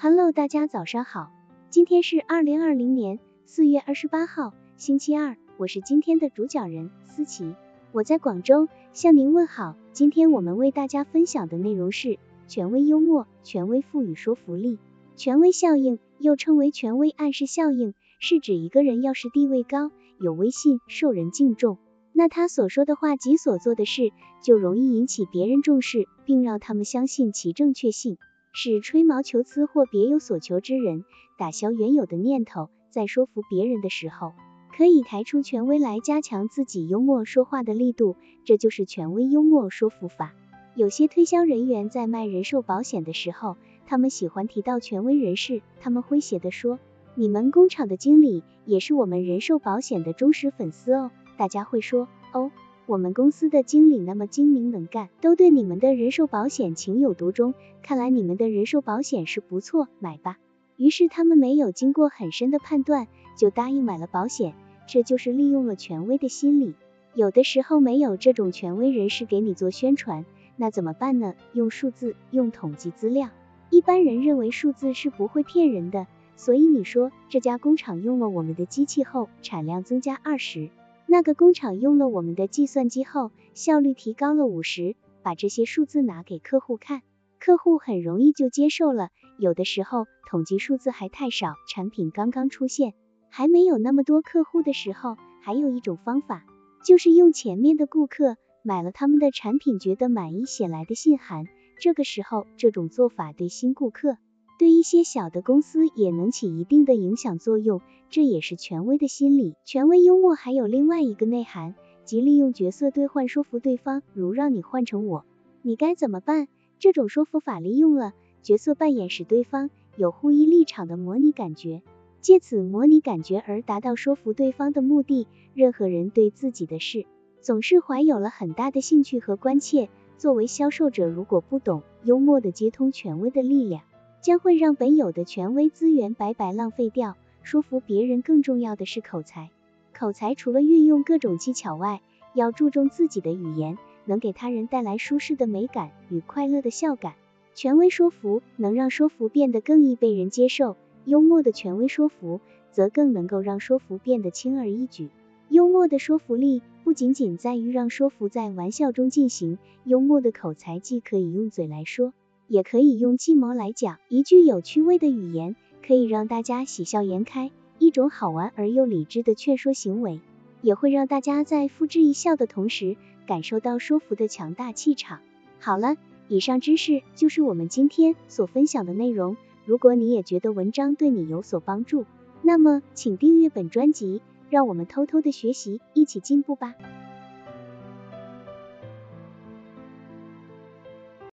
Hello，大家早上好，今天是二零二零年四月二十八号，星期二，我是今天的主讲人思琪，我在广州向您问好。今天我们为大家分享的内容是权威幽默，权威赋予说服力。权威效应又称为权威暗示效应，是指一个人要是地位高、有威信、受人敬重，那他所说的话及所做的事就容易引起别人重视，并让他们相信其正确性。使吹毛求疵或别有所求之人打消原有的念头，在说服别人的时候，可以抬出权威来加强自己幽默说话的力度，这就是权威幽默说服法。有些推销人员在卖人寿保险的时候，他们喜欢提到权威人士，他们诙谐的说：“你们工厂的经理也是我们人寿保险的忠实粉丝哦。”大家会说：“哦。”我们公司的经理那么精明能干，都对你们的人寿保险情有独钟，看来你们的人寿保险是不错，买吧。于是他们没有经过很深的判断，就答应买了保险，这就是利用了权威的心理。有的时候没有这种权威人士给你做宣传，那怎么办呢？用数字，用统计资料。一般人认为数字是不会骗人的，所以你说这家工厂用了我们的机器后，产量增加二十。那个工厂用了我们的计算机后，效率提高了五十。把这些数字拿给客户看，客户很容易就接受了。有的时候统计数字还太少，产品刚刚出现，还没有那么多客户的时候，还有一种方法，就是用前面的顾客买了他们的产品觉得满意写来的信函。这个时候，这种做法对新顾客。对一些小的公司也能起一定的影响作用，这也是权威的心理。权威幽默还有另外一个内涵，即利用角色兑换说服对方。如让你换成我，你该怎么办？这种说服法利用了角色扮演，使对方有互依立场的模拟感觉，借此模拟感觉而达到说服对方的目的。任何人对自己的事总是怀有了很大的兴趣和关切。作为销售者，如果不懂幽默的接通权威的力量，将会让本有的权威资源白白浪费掉。说服别人更重要的是口才，口才除了运用各种技巧外，要注重自己的语言能给他人带来舒适的美感与快乐的笑感。权威说服能让说服变得更易被人接受，幽默的权威说服则更能够让说服变得轻而易举。幽默的说服力不仅仅在于让说服在玩笑中进行，幽默的口才既可以用嘴来说。也可以用计谋来讲，一句有趣味的语言可以让大家喜笑颜开，一种好玩而又理智的劝说行为，也会让大家在付之一笑的同时，感受到说服的强大气场。好了，以上知识就是我们今天所分享的内容。如果你也觉得文章对你有所帮助，那么请订阅本专辑，让我们偷偷的学习，一起进步吧。